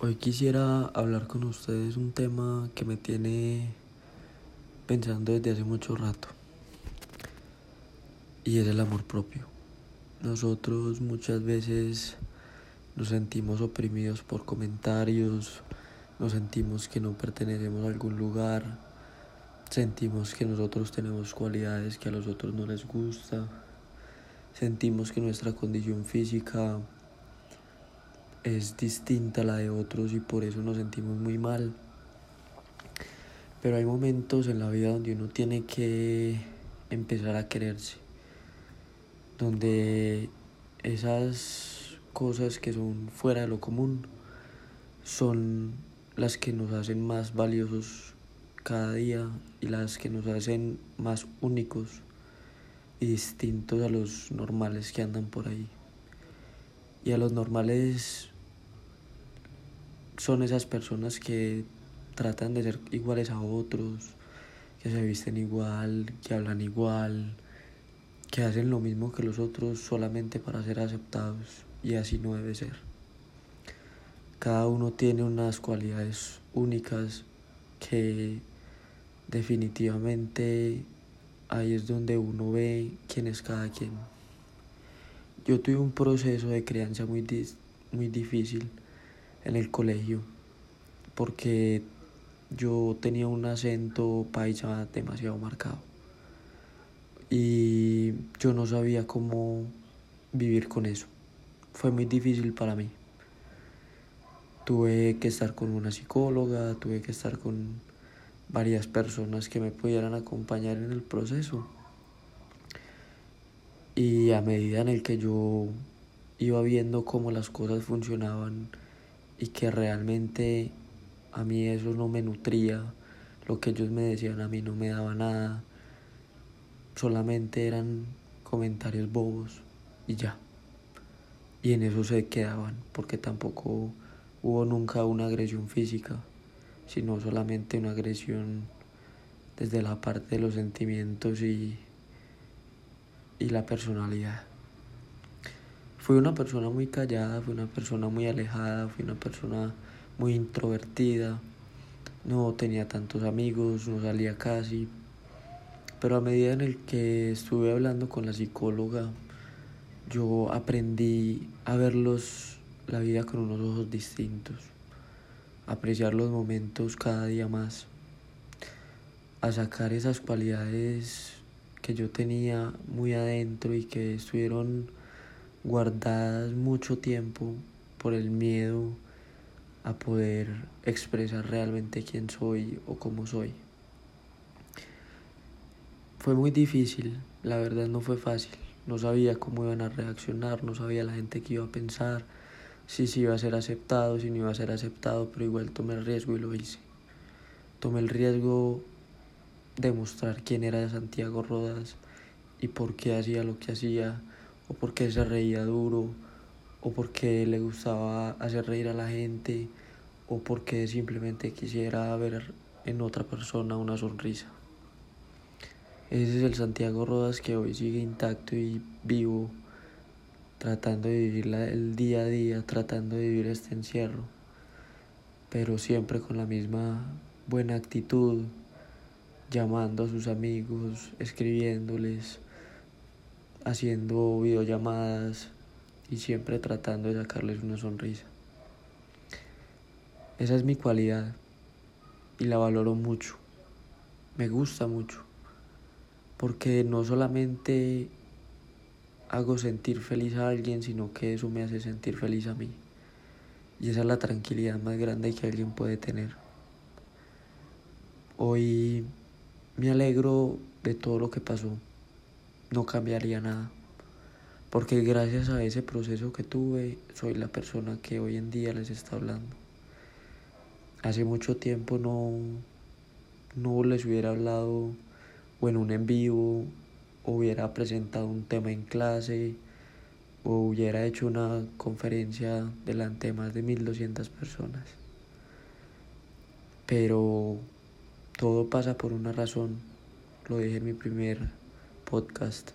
Hoy quisiera hablar con ustedes un tema que me tiene pensando desde hace mucho rato y es el amor propio. Nosotros muchas veces nos sentimos oprimidos por comentarios, nos sentimos que no pertenecemos a algún lugar, sentimos que nosotros tenemos cualidades que a los otros no les gusta, sentimos que nuestra condición física es distinta a la de otros y por eso nos sentimos muy mal. Pero hay momentos en la vida donde uno tiene que empezar a quererse, donde esas cosas que son fuera de lo común son las que nos hacen más valiosos cada día y las que nos hacen más únicos y distintos a los normales que andan por ahí. Y a los normales son esas personas que tratan de ser iguales a otros, que se visten igual, que hablan igual, que hacen lo mismo que los otros solamente para ser aceptados y así no debe ser. Cada uno tiene unas cualidades únicas que definitivamente ahí es donde uno ve quién es cada quien. Yo tuve un proceso de crianza muy, muy difícil en el colegio porque yo tenía un acento paisa demasiado marcado y yo no sabía cómo vivir con eso. Fue muy difícil para mí. Tuve que estar con una psicóloga, tuve que estar con varias personas que me pudieran acompañar en el proceso. Y a medida en el que yo iba viendo cómo las cosas funcionaban, y que realmente a mí eso no me nutría, lo que ellos me decían a mí no me daba nada, solamente eran comentarios bobos y ya. Y en eso se quedaban, porque tampoco hubo nunca una agresión física, sino solamente una agresión desde la parte de los sentimientos y, y la personalidad. Fui una persona muy callada, fui una persona muy alejada, fui una persona muy introvertida, no tenía tantos amigos, no salía casi, pero a medida en el que estuve hablando con la psicóloga, yo aprendí a ver la vida con unos ojos distintos, apreciar los momentos cada día más, a sacar esas cualidades que yo tenía muy adentro y que estuvieron guardadas mucho tiempo por el miedo a poder expresar realmente quién soy o cómo soy. Fue muy difícil, la verdad no fue fácil. No sabía cómo iban a reaccionar, no sabía la gente que iba a pensar, si se iba a ser aceptado, si no iba a ser aceptado, pero igual tomé el riesgo y lo hice. Tomé el riesgo de mostrar quién era Santiago Rodas y por qué hacía lo que hacía o porque se reía duro, o porque le gustaba hacer reír a la gente, o porque simplemente quisiera ver en otra persona una sonrisa. Ese es el Santiago Rodas que hoy sigue intacto y vivo, tratando de vivir el día a día, tratando de vivir este encierro, pero siempre con la misma buena actitud, llamando a sus amigos, escribiéndoles, haciendo videollamadas y siempre tratando de sacarles una sonrisa. Esa es mi cualidad y la valoro mucho. Me gusta mucho porque no solamente hago sentir feliz a alguien, sino que eso me hace sentir feliz a mí. Y esa es la tranquilidad más grande que alguien puede tener. Hoy me alegro de todo lo que pasó no cambiaría nada. Porque gracias a ese proceso que tuve, soy la persona que hoy en día les está hablando. Hace mucho tiempo no, no les hubiera hablado o en un en vivo, hubiera presentado un tema en clase, o hubiera hecho una conferencia delante de más de 1200 personas. Pero todo pasa por una razón, lo dije en mi primer podcast.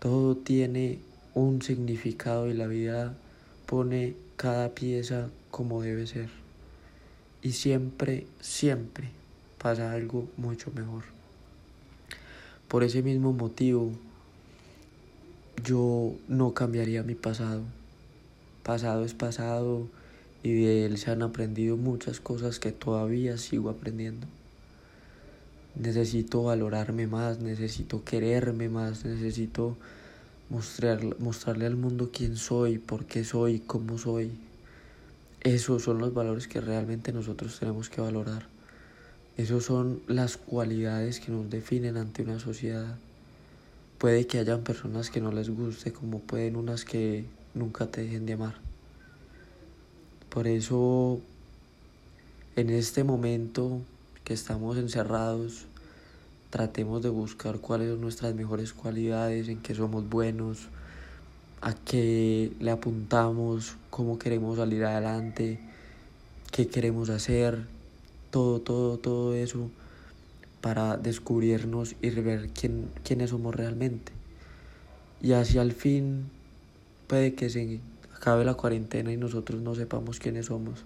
Todo tiene un significado y la vida pone cada pieza como debe ser. Y siempre, siempre pasa algo mucho mejor. Por ese mismo motivo, yo no cambiaría mi pasado. Pasado es pasado y de él se han aprendido muchas cosas que todavía sigo aprendiendo. Necesito valorarme más, necesito quererme más, necesito mostrar, mostrarle al mundo quién soy, por qué soy, cómo soy. Esos son los valores que realmente nosotros tenemos que valorar. Esos son las cualidades que nos definen ante una sociedad. Puede que hayan personas que no les guste, como pueden unas que nunca te dejen de amar. Por eso, en este momento que estamos encerrados, tratemos de buscar cuáles son nuestras mejores cualidades, en qué somos buenos, a qué le apuntamos, cómo queremos salir adelante, qué queremos hacer, todo, todo, todo eso para descubrirnos y ver quién, quiénes somos realmente. Y así al fin puede que se acabe la cuarentena y nosotros no sepamos quiénes somos,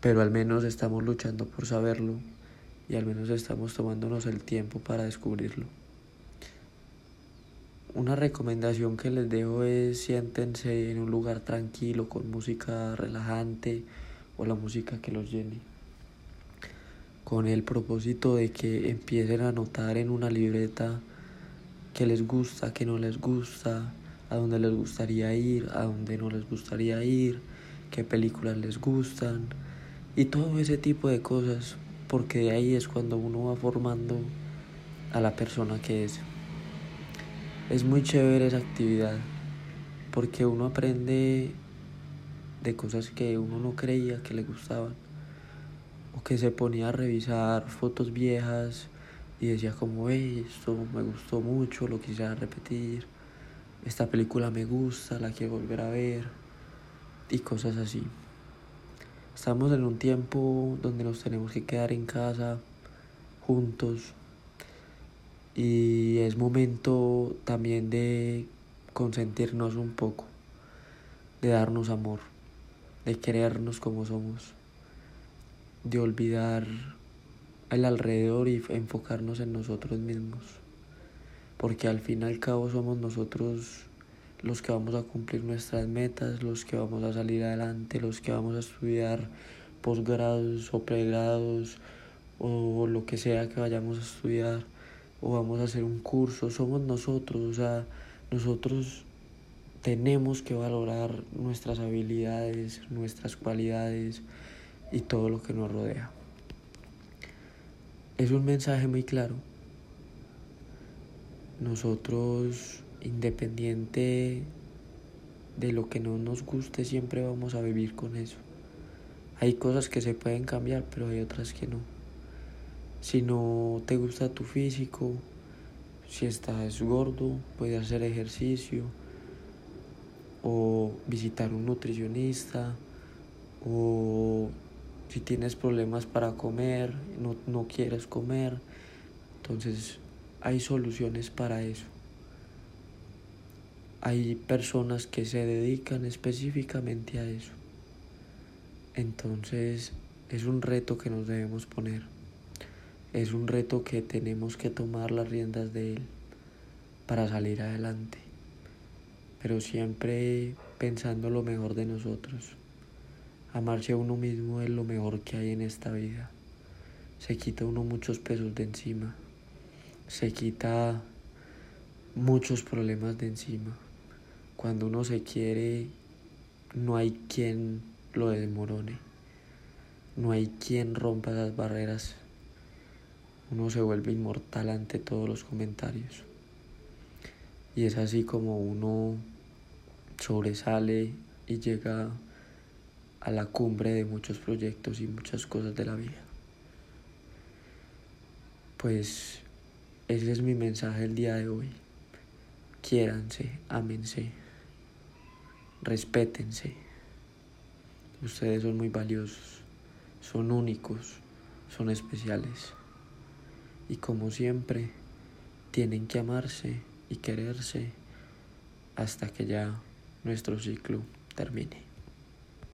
pero al menos estamos luchando por saberlo y al menos estamos tomándonos el tiempo para descubrirlo. Una recomendación que les dejo es siéntense en un lugar tranquilo con música relajante o la música que los llene. Con el propósito de que empiecen a notar en una libreta qué les gusta, qué no les gusta, a dónde les gustaría ir, a dónde no les gustaría ir, qué películas les gustan y todo ese tipo de cosas porque de ahí es cuando uno va formando a la persona que es. Es muy chévere esa actividad, porque uno aprende de cosas que uno no creía que le gustaban, o que se ponía a revisar fotos viejas y decía como, hey, esto me gustó mucho, lo quisiera repetir, esta película me gusta, la quiero volver a ver, y cosas así. Estamos en un tiempo donde nos tenemos que quedar en casa juntos. Y es momento también de consentirnos un poco, de darnos amor, de querernos como somos, de olvidar el alrededor y enfocarnos en nosotros mismos, porque al fin y al cabo somos nosotros los que vamos a cumplir nuestras metas, los que vamos a salir adelante, los que vamos a estudiar posgrados o pregrados o lo que sea que vayamos a estudiar o vamos a hacer un curso, somos nosotros, o sea, nosotros tenemos que valorar nuestras habilidades, nuestras cualidades y todo lo que nos rodea. Es un mensaje muy claro. Nosotros independiente de lo que no nos guste, siempre vamos a vivir con eso. Hay cosas que se pueden cambiar, pero hay otras que no. Si no te gusta tu físico, si estás gordo, puedes hacer ejercicio o visitar un nutricionista o si tienes problemas para comer, no, no quieres comer, entonces hay soluciones para eso. Hay personas que se dedican específicamente a eso. Entonces es un reto que nos debemos poner. Es un reto que tenemos que tomar las riendas de él para salir adelante. Pero siempre pensando lo mejor de nosotros. Amarse a uno mismo es lo mejor que hay en esta vida. Se quita uno muchos pesos de encima. Se quita muchos problemas de encima. Cuando uno se quiere, no hay quien lo desmorone. No hay quien rompa las barreras. Uno se vuelve inmortal ante todos los comentarios. Y es así como uno sobresale y llega a la cumbre de muchos proyectos y muchas cosas de la vida. Pues ese es mi mensaje el día de hoy. Quiéranse, ámense respétense. Ustedes son muy valiosos, son únicos, son especiales. Y como siempre, tienen que amarse y quererse hasta que ya nuestro ciclo termine.